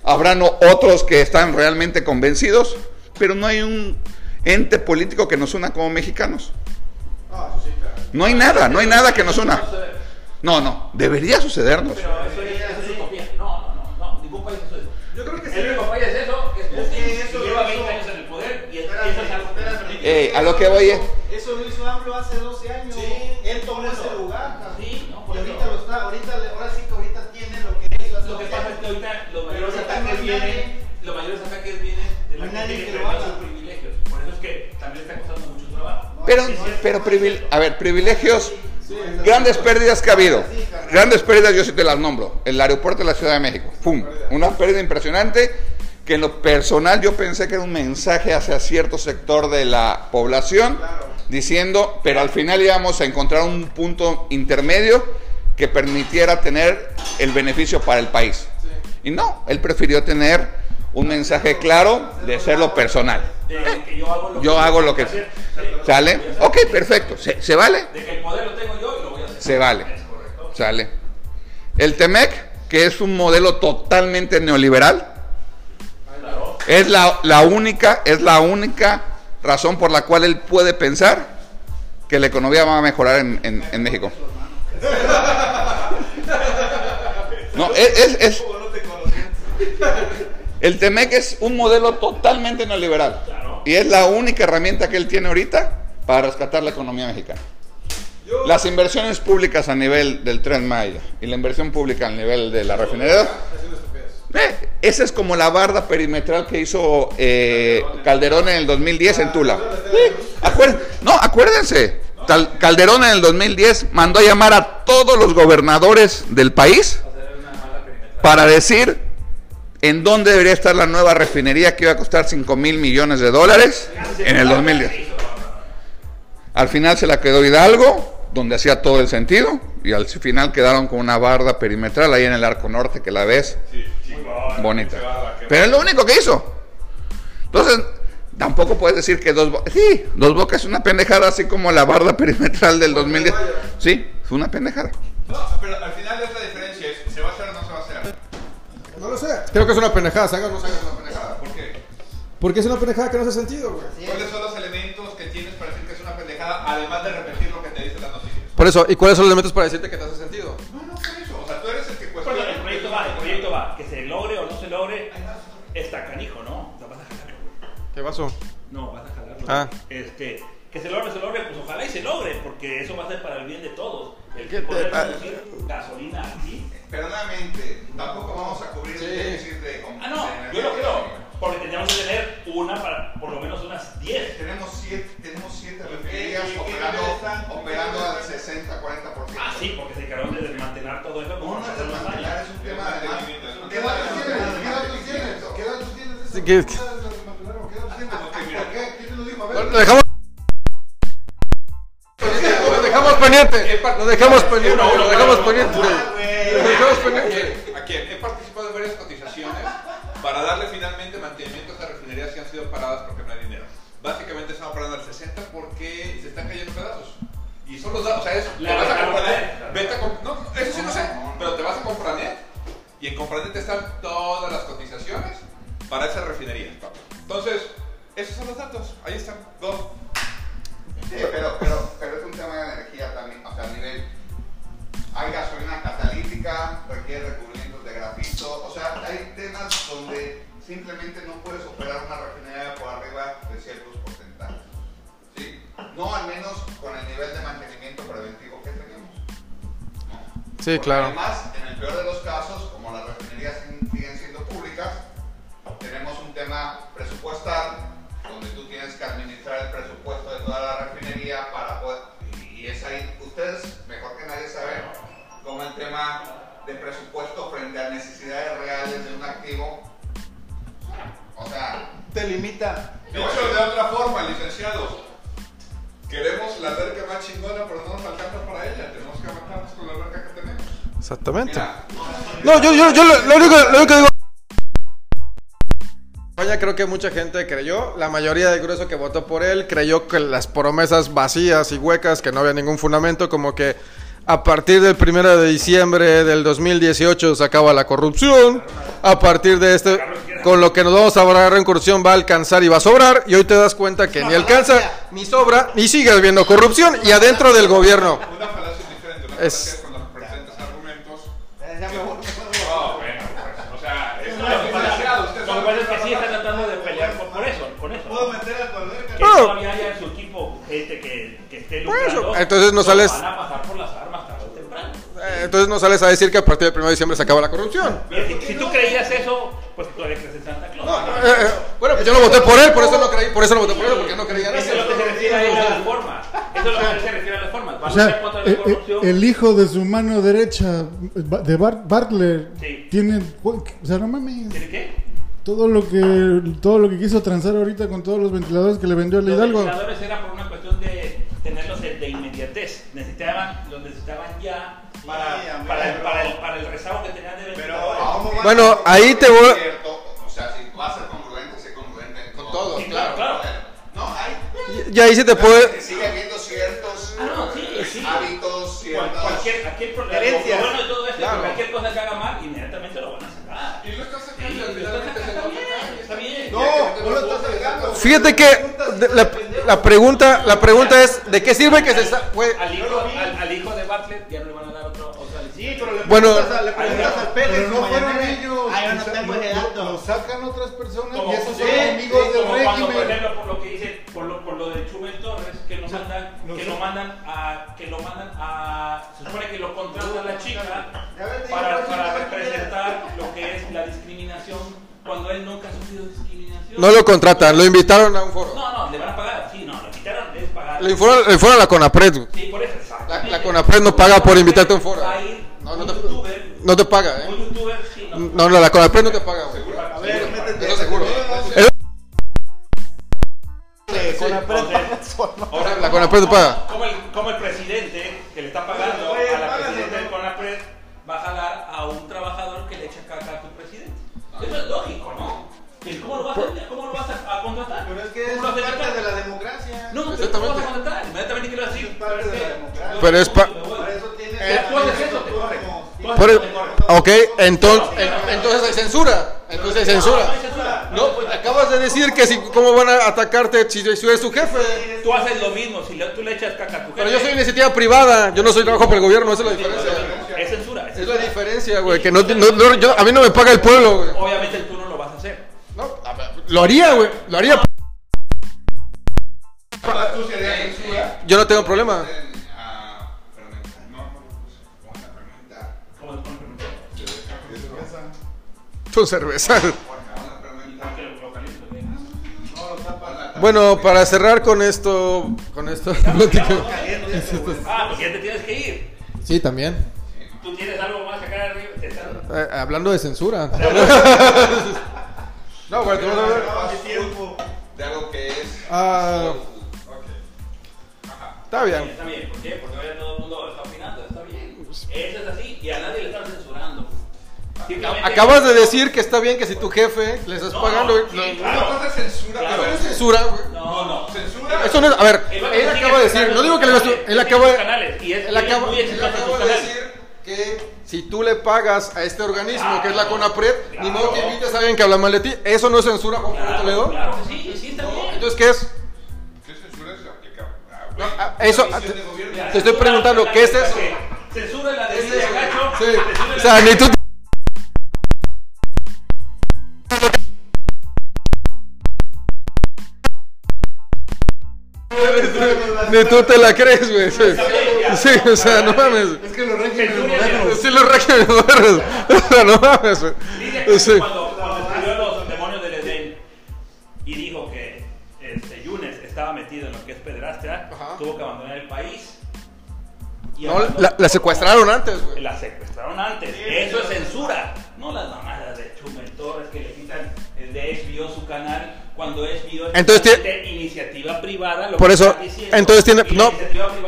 Habrán otros que están realmente convencidos, pero no hay un ente político que nos una como mexicanos. No hay nada, no hay nada que nos una. No, no, debería sucedernos. Eh, a lo que voy es, Eso lo hizo AMLO hace 12 años. Sí, Él tomó ese eso. lugar. Sí, no, y ahorita lo está, ahorita, le- ahora sí que ahorita tiene lo que hizo hace Lo que 12 pasa es que ahorita los mayores no ataques vienen, los mayores ataques vienen de No la gente que haga. sus privilegios. Por eso es que también está costando mucho trabajo. pero, pero privil- a ver, privilegios, grandes pérdidas que ha habido. Grandes pérdidas, yo sí te las nombro. El aeropuerto de la Ciudad de México. ¡Pum! Una pérdida impresionante que en lo personal yo pensé que era un mensaje hacia cierto sector de la población diciendo, pero al final íbamos a encontrar un punto intermedio que permitiera tener el beneficio para el país. Y no, él prefirió tener un mensaje claro de hacerlo personal. De que yo hago lo Yo hago lo que... hacer. ¿Sale? Ok, perfecto. ¿Se, se vale? De que el poder lo tengo yo y lo voy a hacer. Se vale. Sale. El TEMEC, que es un modelo totalmente neoliberal. Es la, la única, es la única razón por la cual él puede pensar que la economía va a mejorar en, en- en México. No, es, es- es- el TEMEC es un modelo totalmente neoliberal y es la única herramienta que él tiene ahorita para rescatar la economía mexicana. Las inversiones públicas a nivel del Tren Maya y la inversión pública a nivel de la refinería, eh, esa es como la barda perimetral que hizo eh, Calderón en el 2010 en Tula. No, acuérdense, Calderón en el 2010 mandó a llamar a todos los gobernadores del país para decir en dónde debería estar la nueva refinería que iba a costar 5 mil millones de dólares en el 2010. Al final se la quedó Hidalgo, donde hacía todo el sentido, y al final quedaron con una barda perimetral ahí en el arco norte que la ves bonita. Pero es lo único que hizo. Entonces, tampoco puedes decir que dos bocas. Sí, dos bocas es una pendejada, así como la barda perimetral del 2010. Sí, fue una pendejada. No, pero al final es la diferencia, es, ¿se va a hacer o no se va a hacer? No lo sé. Creo que es una pendejada, ¿sabes? No sé. Es una pendejada, ¿por qué? Porque es una pendejada que no hace sentido, güey. ¿Cuáles son los elementos que tienes para decir que es una pendejada, además de repetir lo que te dicen las noticias? Por eso, ¿y cuáles son los elementos para decirte que te hace sentido? No, no por eso, o sea, tú eres el que Bueno, cuestiona. el proyecto va, el proyecto va. Que se logre o no se logre, está canijo, ¿no? O sea, vas a jalarlo. ¿Qué pasó? No, vas a jalarlo. Ah. Este, que se logre, se logre, pues ojalá y se logre, porque eso va a ser para el bien de todos. El ¿Qué que poder producir gasolina aquí. Pero nuevamente, tampoco vamos a cubrir el déficit de Ah, no, yo lo creo. Porque tendríamos que tener una para por lo menos unas 10. Tenemos siete, tenemos siete refinerías ¿Y qué operando, operando al 60-40%. Ah, sí, porque se encargaron de desmantelar todo eso. No, es desmantelar, un tema además. ¿Qué datos de- tienes? ¿Qué datos tienes? ¿Qué datos tienes? ¿Qué datos tienes? Ok, mira. ¿Por qué? ¿Quién te lo dijo? A Lo ver. lo dejamos. Lo dejamos pendiente. Lo dejamos pendiente. Lo dejamos pendiente. Lo dejamos pendiente. Sea, es, te vas a claro. vete a comp- no, eso sí no sé, pero te vas a Compranet y en Compranet están todas las cotizaciones para esas refinerías. papá. Entonces, esos son los datos, ahí están, go. Sí, pero, pero, pero es un tema de energía también, o sea, a nivel... Hay gasolina catalítica, requiere recubrimientos de grafito, o sea, hay temas donde simplemente no puedes operar una refinería por arriba de ciertos porcentajes. No al menos con el nivel de mantenimiento preventivo que tenemos. ¿no? Sí, Porque claro. Además, en el peor de los casos, como las refinerías siguen siendo públicas, tenemos un tema presupuestal donde tú tienes que administrar el presupuesto de toda la refinería para poder y, y es ahí ustedes mejor que nadie saben cómo el tema de presupuesto frente a necesidades reales de un activo o sea Te limita. Dicho de otra forma, licenciados, Queremos la alberca más chingona, pero no nos alcanza para ella. Tenemos que aguantarnos con la alberca que tenemos. Exactamente. Mira, no, yo, yo, yo lo, lo, único, lo único que digo. España creo que mucha gente creyó, la mayoría del grueso que votó por él creyó que las promesas vacías y huecas, que no había ningún fundamento, como que a partir del 1 de diciembre del 2018 se acaba la corrupción, a partir de este, con lo que nos vamos a ahorrar en corrupción va a alcanzar y va a sobrar, y hoy te das cuenta que ni alcanza, ni sobra, ni sigue habiendo corrupción, y adentro del gobierno. Una falacia es diferente. Una Es- falacia es cuando presentas argumentos. Ya me voy. Bueno, o sea, es No, una lo que pasa- diferenciado. Ustedes lo que son pasa es que sí está tratando de pelear por, por eso, con eso. ¿Puedo meter al alberca? Que todavía haya en su equipo gente que, que esté lucrando. entonces no sales- Entonces no sales a decir que a partir del 1 de diciembre se acaba la corrupción. Si, si tú creías eso, pues todavía crees en Santa Claus. Eh, eh, bueno, pues yo no voté por él, por eso no creí, por eso no voté por él, porque no creía en Eso eso. es lo que se refiere a él a las formas. Eso es lo que se refiere a las formas. O sea, eh, la eh, corrupción. el hijo de su mano derecha, de Bart Bartler, Sí. tiene, o sea, no mames, ¿Tiene qué? todo lo que todo lo que quiso transar ahorita con todos los ventiladores que le vendió a Los Hidalgo. ventiladores era por una cuestión de tenerlos de, de inmediatez. Necesitaban, los para, el, pero- para, el, para el rezago que tenían de Pero, ventiladores. ¿cómo va? Bueno, ahí te voy. Cierto, o sea, si va a ser congruente, sé congruente con todos, Sí, claro, claro. No, ahí sí te puede. Que sigue habiendo ciertos Ah, no, sí, sí. hábitos, ciertas. cualquier, aquí el problema, lo bueno de todo esto es Claro. cualquier cosa que haga mal, inmediatamente lo van a sacar. Y lo estás sacando, lo finalmente se nota. está bien, está bien. No, no lo estás sacando. Fíjate que la, la pregunta, la pregunta es ¿de qué sirve que se Al Bueno, le preguntas al Pérez. No fueron ellos. Ah, yo no tengo lo- ese dato. Lo sacan otras personas y esos son enemigos sí, del cuando, por régimen. ejemplo, por lo que dice, por lo, por lo de Chumel Torres, que lo mandan, no que lo mandan a, que lo mandan a, se supone que lo contrata la chica para, para pues, representar lo que es la discriminación cuando él nunca ha sufrido discriminación. No lo contratan, lo invitaron a un foro. No, no, le van a pagar, sí, no, lo invitaron, es pagar. Le fueron, le fueron a la CONAPRED. Sí, por eso. La- la CONAPRED no paga por invitarte a un foro. No te paga, un ¿eh? youtuber, sí, no. No, no, la CONAPRED no te paga, güey. A ver, métete. Eso seguro. Con la prensa. Ahora, La CONAPRED te paga. Como el, como el presidente que le está pagando Oye, a la presidenta ¿no? del CONAPRED va a jalar a un trabajador que le echa caca a tu presidente. Eso es lógico, ¿no? ¿Y ¿Cómo lo vas a, cómo lo vas a, a contratar? Pero es que ¿Cómo es parte de la democracia. No, pero ¿cómo lo Exactamente. vas a contratar? Inmediatamente quiero decir. Es parte de la democracia. Pero es pa- me voy. Por eso tienes. Eh, tú haces eso, te corren. Tú haces Por eso, el- te corren. Ok, entonces, en- entonces hay censura. Entonces hay censura. No, pues acabas de decir que si, cómo van a atacarte si, si eres tu jefe. Tú haces lo mismo, si le- tú le echas caca a tu jefe. Pero yo soy iniciativa privada, yo no soy trabajo para el gobierno, esa es la diferencia. Es censura. Es, Es censura. la diferencia, güey, que no, no- no- yo- a mí no me paga el pueblo, güey. Obviamente tú no lo vas a hacer. No, a ver, lo haría, güey, lo haría. Tú serías censura. Yo no tengo problema. Tu cerveza. Bueno, para cerrar con esto, con esto. Ah, pues ya te tienes que ir. Sí, también. Tú tienes algo más acá arriba. Eh, hablando de censura. No, güey, te vas. De algo que es. Ah, está bien. Está bien, ¿por qué? Porque ahora todo el mundo está opinando, está bien. Eso es así y a nadie Acabas de decir que está bien que si tu jefe le estás No, pagando. Una cosa es censura. Claro. pero es censura, güey. No, no. Censura. Eso no es. A ver, él acaba de decir. No digo que le vas Él acaba de. es- Él él es acaba, de decir que si tú le pagas a este organismo que es la Claro, CONAPRED, ni modo que invites a alguien que habla mal de ti. Eso no es censura, Juan Pablo Claro, Toledo. claro sí, sí está bien. Entonces, ¿qué es? ¿Qué censura aplica? Ah, No, ah, eso. Ah, Te estoy preguntando, ¿qué es eso? Censura la de ¿Qué es? Gacho. Sí. O la sea, de- ni tú. Ni tú te la crees, güey. Sí, Sí, o sea, no mames. Es que los de- modernos. Sí, los regímenes modernos. O sea, no mames, güey. Sí. cuando, cuando escribió Los demonios del Edén y dijo que este, Yunes estaba metido en lo que es pedrastia, tuvo que abandonar el país. Y No, la secuestraron antes, güey. La secuestraron antes. Eso es censura. Cuando es Entonces tiene- iniciativa privada. lo Por que eso, diciendo, entonces tiene. No,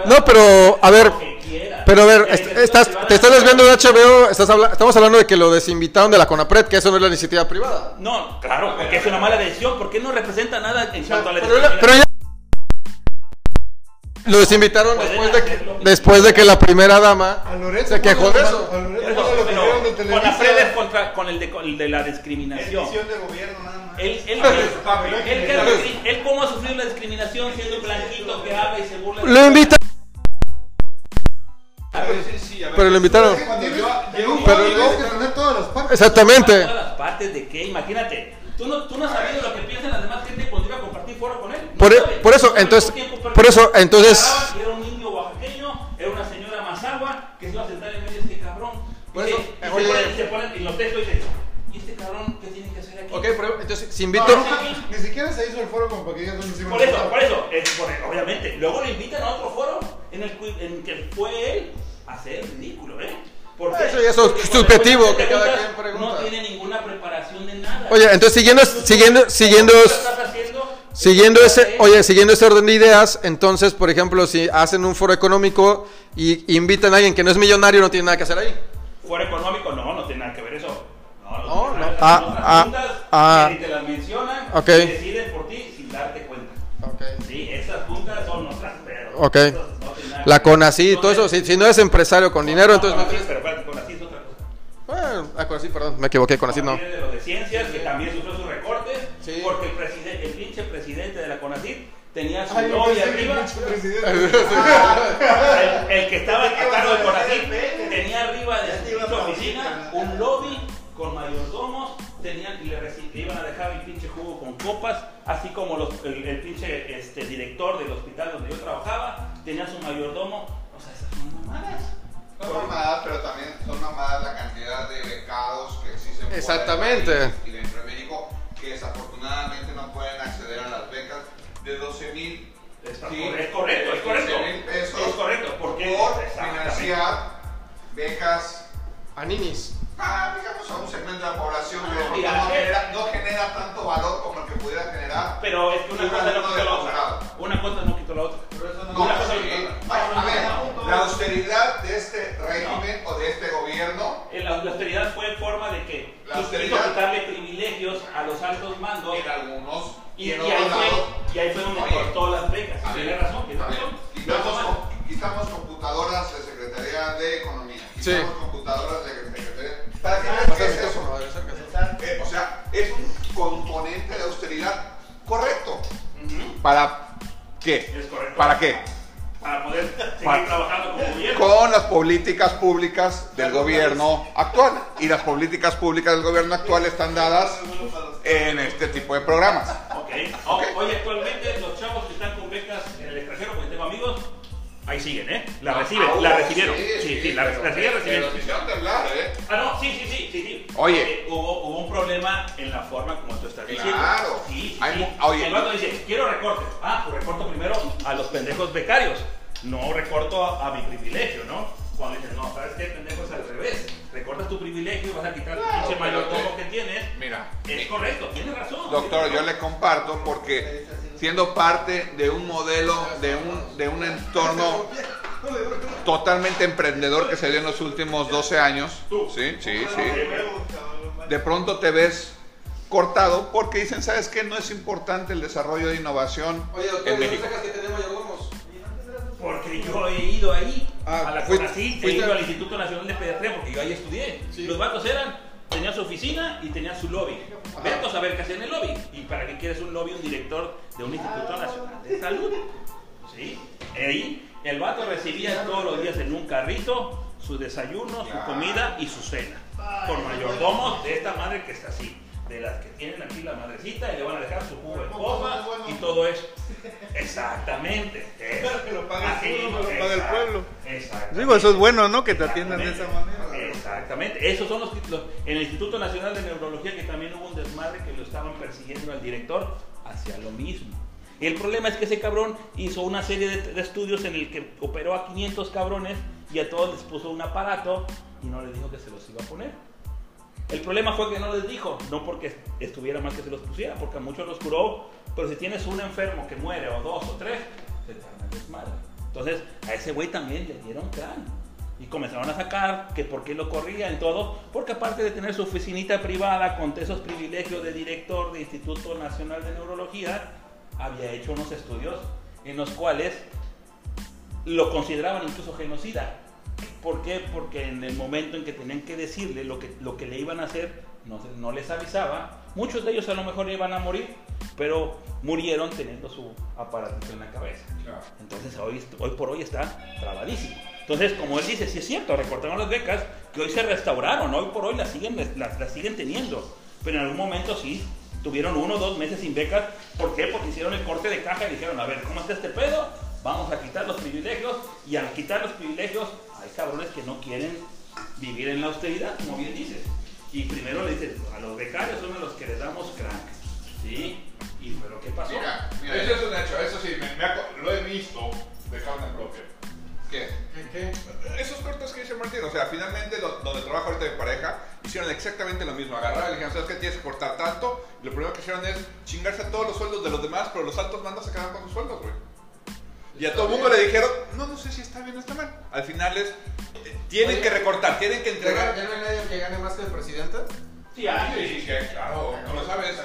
no, pero, a ver. lo que quiera. Pero a ver, estás, te estás desviando de HBO, estás habla- estamos hablando de que lo desinvitaron de la CONAPRED, que eso no es la iniciativa privada. No, claro, porque es una mala decisión, porque no representa nada en cuanto a la Pero, pero ya... Lo desinvitaron después de, que, hacerlo. después de que la primera dama Loreto se quejó de eso. con la Fred es contra, con el de, con el de la discriminación. Es visión de gobierno. Él, él, él, él, él- él cómo ha sufrido la discriminación siendo blanquito que habla y se burla. Lo invita, pero lo invitaron. Exactamente. Todas las partes de qué, imagínate. Tú no, tú no has sabido lo que piensan las demás gente cuando iba a compartir foro con él. No Por e- sabes. por eso, entonces- por eso, entonces- y Era un indio oaxaqueño, era una señora mazagua que se iba a sentar en medio de este cabrón. Y Por se- eso, y se y se ponen, y los textos dicen, entonces, si No, invito... no, ni siquiera se hizo el foro como para que digas dónde se iban Por eso, por eso, es por- obviamente. Luego lo invitan a otro foro en el en que fue él a hacer ridículo, ¿eh? Porque- Eso ya es subjetivo, que cada quien pregunta. No tiene ninguna preparación de nada. Oye, entonces siguiendo, siguiendo, siguiendo, siguiendo ese, oye, siguiendo ese orden de ideas, entonces, por ejemplo, si hacen un foro económico y invitan a alguien que no es millonario, no tiene nada que hacer ahí. Fuera económico, no, no tiene nada que ver eso. No, No, millonarios no. Ah, otras ah, que ni te las mencionan Ok. y deciden por ti sin darte cuenta. Sí, esas juntas son otras, pero. Ok. esas no tienen nada La. CONACYT, todo eso, si, si no es empresario con dinero, entonces no no, tienes... Pero espérate, CONACYT es otra cosa. Bueno, ah, CONACYT, perdón, me equivoqué, CONACYT no. De los de ciencias, que también sufrió sus recortes, Sí. porque el, preside- el pinche presidente de la CONACYT tenía su novia arriba. presidente. El, el que estaba a cargo de CONACYT copas, así como los- el, el pinche este, director del hospital donde yo trabajaba, tenía su mayordomo. O sea, esas son mamadas. Son mamadas, pero también son mamadas la cantidad de becados que existen. Exactamente. país Y dentro de México que desafortunadamente no pueden acceder a las becas de 12 mil. Es, es correcto, es correcto. pesos Es correcto, porque por financiar becas A ninis. Ah, digamos, a un segmento de la población que de Ah, mira, no, genera, no genera tanto valor como el que pudiera generar. Pero es que una un cosa no de la otra. Una cosa no quitó la otra. No, Una cosa sí. no quitó la otra. Ay, No, no, a ver, no, no. la austeridad de este régimen o de este gobierno Eh, La, la austeridad fue en forma de que La quiso austeridad- quitarle privilegios a los altos mandos en algunos y, en y ahí fue, y ahí fue donde cortó las becas. Tiene razón, tiene razón. Quitamos, Pero quitamos computadoras de Secretaría de Economía. Sí. Quitamos computadoras de es un componente de austeridad correcto. ¿Para qué? Es correcto. ¿Para qué? Para poder seguir Para- trabajando como gobierno. Con las políticas públicas del gobierno actual. Y las políticas públicas del gobierno actual están dadas en este tipo de programas. Ok. O- Oye, actualmente ahí siguen, ¿eh? La reciben, Ah, la recibieron. Sí, sí, la, pero- la siguen recibiendo. ¿eh? Ah, no, sí, sí, sí, sí, sí. Oye. Porque hubo, hubo un problema en la forma como tú estás diciendo. Claro. Sí, sí, Hay oye. El vato dice, quiero recortes. Ah, pues recorto primero a los pendejos becarios. No recorto a, a mi privilegio, ¿no? Cuando dices, no, ¿sabes qué? Pendejo es al revés. Recortas tu privilegio y vas a quitar el Claro, pinche pero mayordomo que tienes. Mira, Es correcto, tienes razón. Doctor, yo le comparto porque siendo parte de un modelo, de un, de un entorno totalmente emprendedor que se dio en los últimos 12 años, sí, sí, sí, de pronto te ves cortado porque dicen, ¿sabes qué? No es importante el desarrollo de innovación Oye, doctor, en ¿y dónde México. sacas que tenemos? Porque yo he ido ahí, Ah, a la CONACYT, he ido al Instituto Nacional de Pediatría, porque yo ahí estudié. Sí. Los vatos eran, tenían su oficina y tenían su lobby. Vete a saber qué hacían en el lobby. ¿Y para qué quieres un lobby, un director de un Instituto Nacional de Salud? ¿Sí? Ahí, el vato recibía todos los días en un carrito su desayuno, su comida y su cena. Con mayordomos de esta madre que está así. De las que tienen aquí la madrecita y le van a dejar su jugo en copa y todo eso. Exactamente. eso. Que lo pague el Así, pueblo, que lo pague el exact- pueblo. Exactamente. Digo, eso es bueno, ¿no? Que te atiendan de esa manera. Exactamente. Esos son los, los- En el Instituto Nacional de Neurología, que también hubo un desmadre que lo estaban persiguiendo al director, hacia lo mismo. Y el problema es que ese cabrón hizo una serie de, estudios en el que operó a 500 cabrones y a todos les puso un aparato y no les dijo que se los iba a poner. El problema fue que no les dijo, no porque estuviera mal que se los pusiera, porque a muchos los curó, pero si tienes un enfermo que muere, o dos, o tres, se te arma el desmadre. Entonces, a ese güey también le dieron crán. Comenzaron a sacar que por qué lo corrían y todo, porque aparte de tener su oficinita privada con esos privilegios de director de Instituto Nacional de Neurología, había hecho unos estudios en los cuales lo consideraban incluso genocida. ¿Por qué? Porque en el momento en que tenían que decirle lo que, lo que le iban a hacer, no, no les avisaba. Muchos de ellos a lo mejor iban a morir, pero murieron teniendo su aparatito en la cabeza. Entonces hoy, hoy por hoy está trabadísimo. Entonces, como él dice, sí es cierto, recortaron las becas que hoy se restauraron, hoy por hoy las siguen, las, siguen teniendo. Pero en algún momento sí, tuvieron uno o dos meses sin becas. ¿Por qué? Porque hicieron el corte de caja y dijeron, a ver, ¿cómo está este pedo? Vamos a quitar los privilegios. Y al quitar los privilegios, hay cabrones que no quieren vivir en la austeridad, como bien dices. Y primero le dicen, a los becarios son los que les damos crank. ¿Sí? ¿Y pero qué pasó? Mira, mira, eso es un hecho, eso sí, me, ha lo he visto de carne propia. ¿Qué? Esos cortes que dice Martín, o sea, finalmente lo- donde trabaja ahorita mi pareja, hicieron exactamente lo mismo. Agarraron y le dijeron, ¿sabes qué? Tienes que cortar tanto. Y lo primero que hicieron es chingarse a todos los sueldos de los demás, pero los altos mandos se quedaron con sus sueldos, güey. Y a todo el mundo le dijeron, no, no sé si está bien o está mal. Al final es, eh, tienen Oye, que recortar, tienen que ¿Ya, entregar. ya no hay nadie que gane más que el presidente? Sí, hay. Sí, sí, claro, no lo sabes.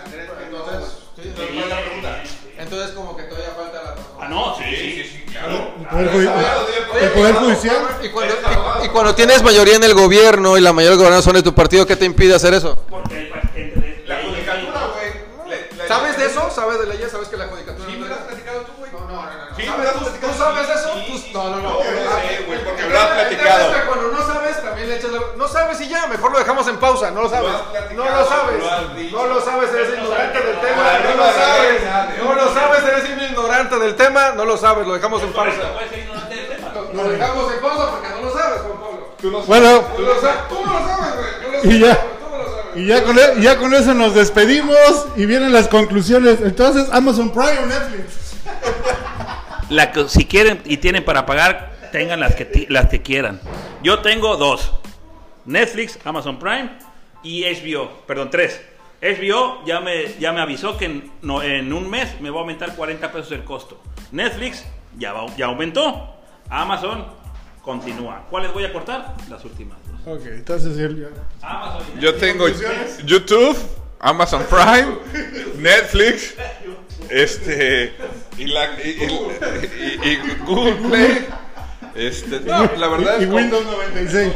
Entonces, sí, Sí, entonces, ¿cuál es la pregunta? Entonces como que todavía falta la Ah, no, sí, Sí, sí, claro. El Poder Judi- el Poder Judicial. Y cuando, y- y cuando tienes mayoría en el gobierno y la mayor gobernación de tu partido, ¿qué te impide hacer eso? Porque hay entre- La judicatura, güey. ¿Sabes de eso? ¿Sabes de leyes? ¿Sabes que la judicatura Sí, no me lo has platicado tú, güey. No, no, no, no. ¿Tú, sabes eso? Sí, Tú- sí, no, no, no. No, güey, porque me lo has platicado. Echas la... No sabes y ya, mejor lo dejamos en pausa, no lo sabes. Lo no lo sabes. lo has dicho. no lo sabes, eres ignorante del tema. no, lo sabes. no, lo sabes, eres ignorante del tema. No lo sabes, lo dejamos en pausa. Lo dejamos en pausa porque no lo sabes, Juan Pablo. Tú no Bueno, Tú lo sabes, tú no lo sabes, güey. Tú lo Y ya. tú no lo sabes. y ya con, e- ya con eso nos despedimos y vienen las conclusiones. Entonces, Amazon Prime o Netflix. La que, si quieren y tienen para pagar, tengan las que, las que quieran. Yo tengo dos. Netflix, Amazon Prime y HBO. Perdón, tres. HBO ya me, ya me avisó que en, no, en un mes me va a aumentar 40 pesos el costo. Netflix ya, va- ya aumentó. Amazon continúa. ¿Cuáles voy a cortar? Las últimas dos. Ok, entonces ya. Amazon y Yo tengo YouTube, Amazon Prime, Netflix, este y, la, y, y- y- y Google Play. Este, no, la verdad Y es que- Windows 96.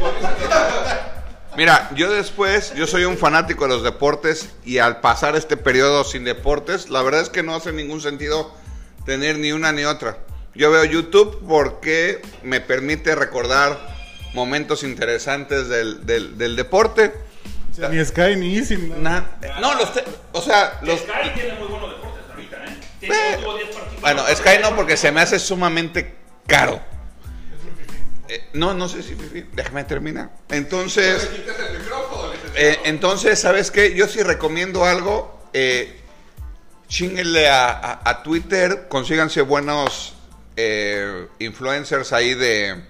Mira, yo después, yo soy un fanático de los deportes y al pasar este periodo sin deportes, la verdad es que no hace ningún sentido tener ni una ni otra. Yo veo YouTube porque me permite recordar momentos interesantes del, del- del deporte. O sea, ni Sky ni Easy. ni nada. Na- no, los, te- o sea, los, Sky tiene muy buenos deportes ahorita, ¿eh? Tiene, Eh, tuvo 10 partidos. Bueno, Sky no, porque se me hace sumamente caro. Eh, no, no sé si. Déjame terminar. Entonces. El micrófono, eh, entonces, ¿sabes qué? Yo sí recomiendo algo. Eh, chinguenle a, a- a Twitter. Consíganse buenos eh, influencers ahí de,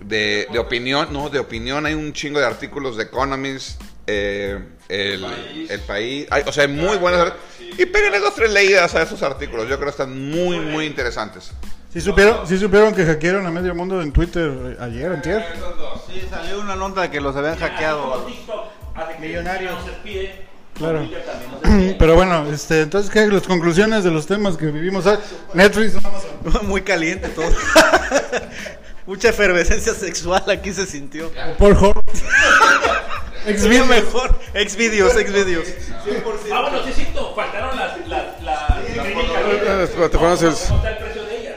de, de opinión. No, de opinión. Hay un chingo de artículos de Economist. el, País. el país. Hay- o sea, hay muy buenos. Y péguenle dos, tres leídas a esos artículos. Yo creo que están muy, muy interesantes. ¿Sí supieron, sí supieron que hackearon a medio mundo en Twitter eh, ayer, antier? Sí, salió una nota de que los habían hackeado. Millonarios. Claro. Pero bueno, este, entonces, ¿qué? Las conclusiones de los temas que vivimos. Ah, Netflix, Amazon. Muy caliente todo. Mucha efervescencia sexual aquí se sintió. Pornhub. Sería Xvideos. mejor. Exvideos, exvideos. Ah, bueno, sí cierto, faltaron las, las, las clínicas.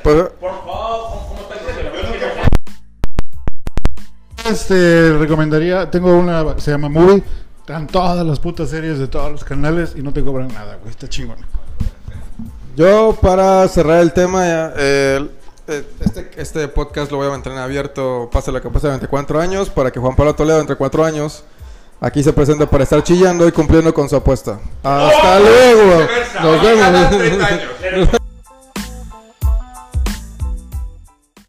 Eh, espérate, ¿cuál es el- ¿Cómo está el precio de ellas? Pues- Por favor, ¿cómo, sé. Este, recomendaría, tengo una, se llama Movie. Están todas las putas series de todos los canales y no te cobran nada, güey. Está chingón. Yo para cerrar el tema, ya, eh, este, este podcast lo voy a mantener abierto, pase lo que pase, 24 años, para que Juan Pablo Toledo, entre 4 años, aquí se presente para estar chillando y cumpliendo con su apuesta. Hasta luego. Viceversa. Nos vemos. 30 años. Pero-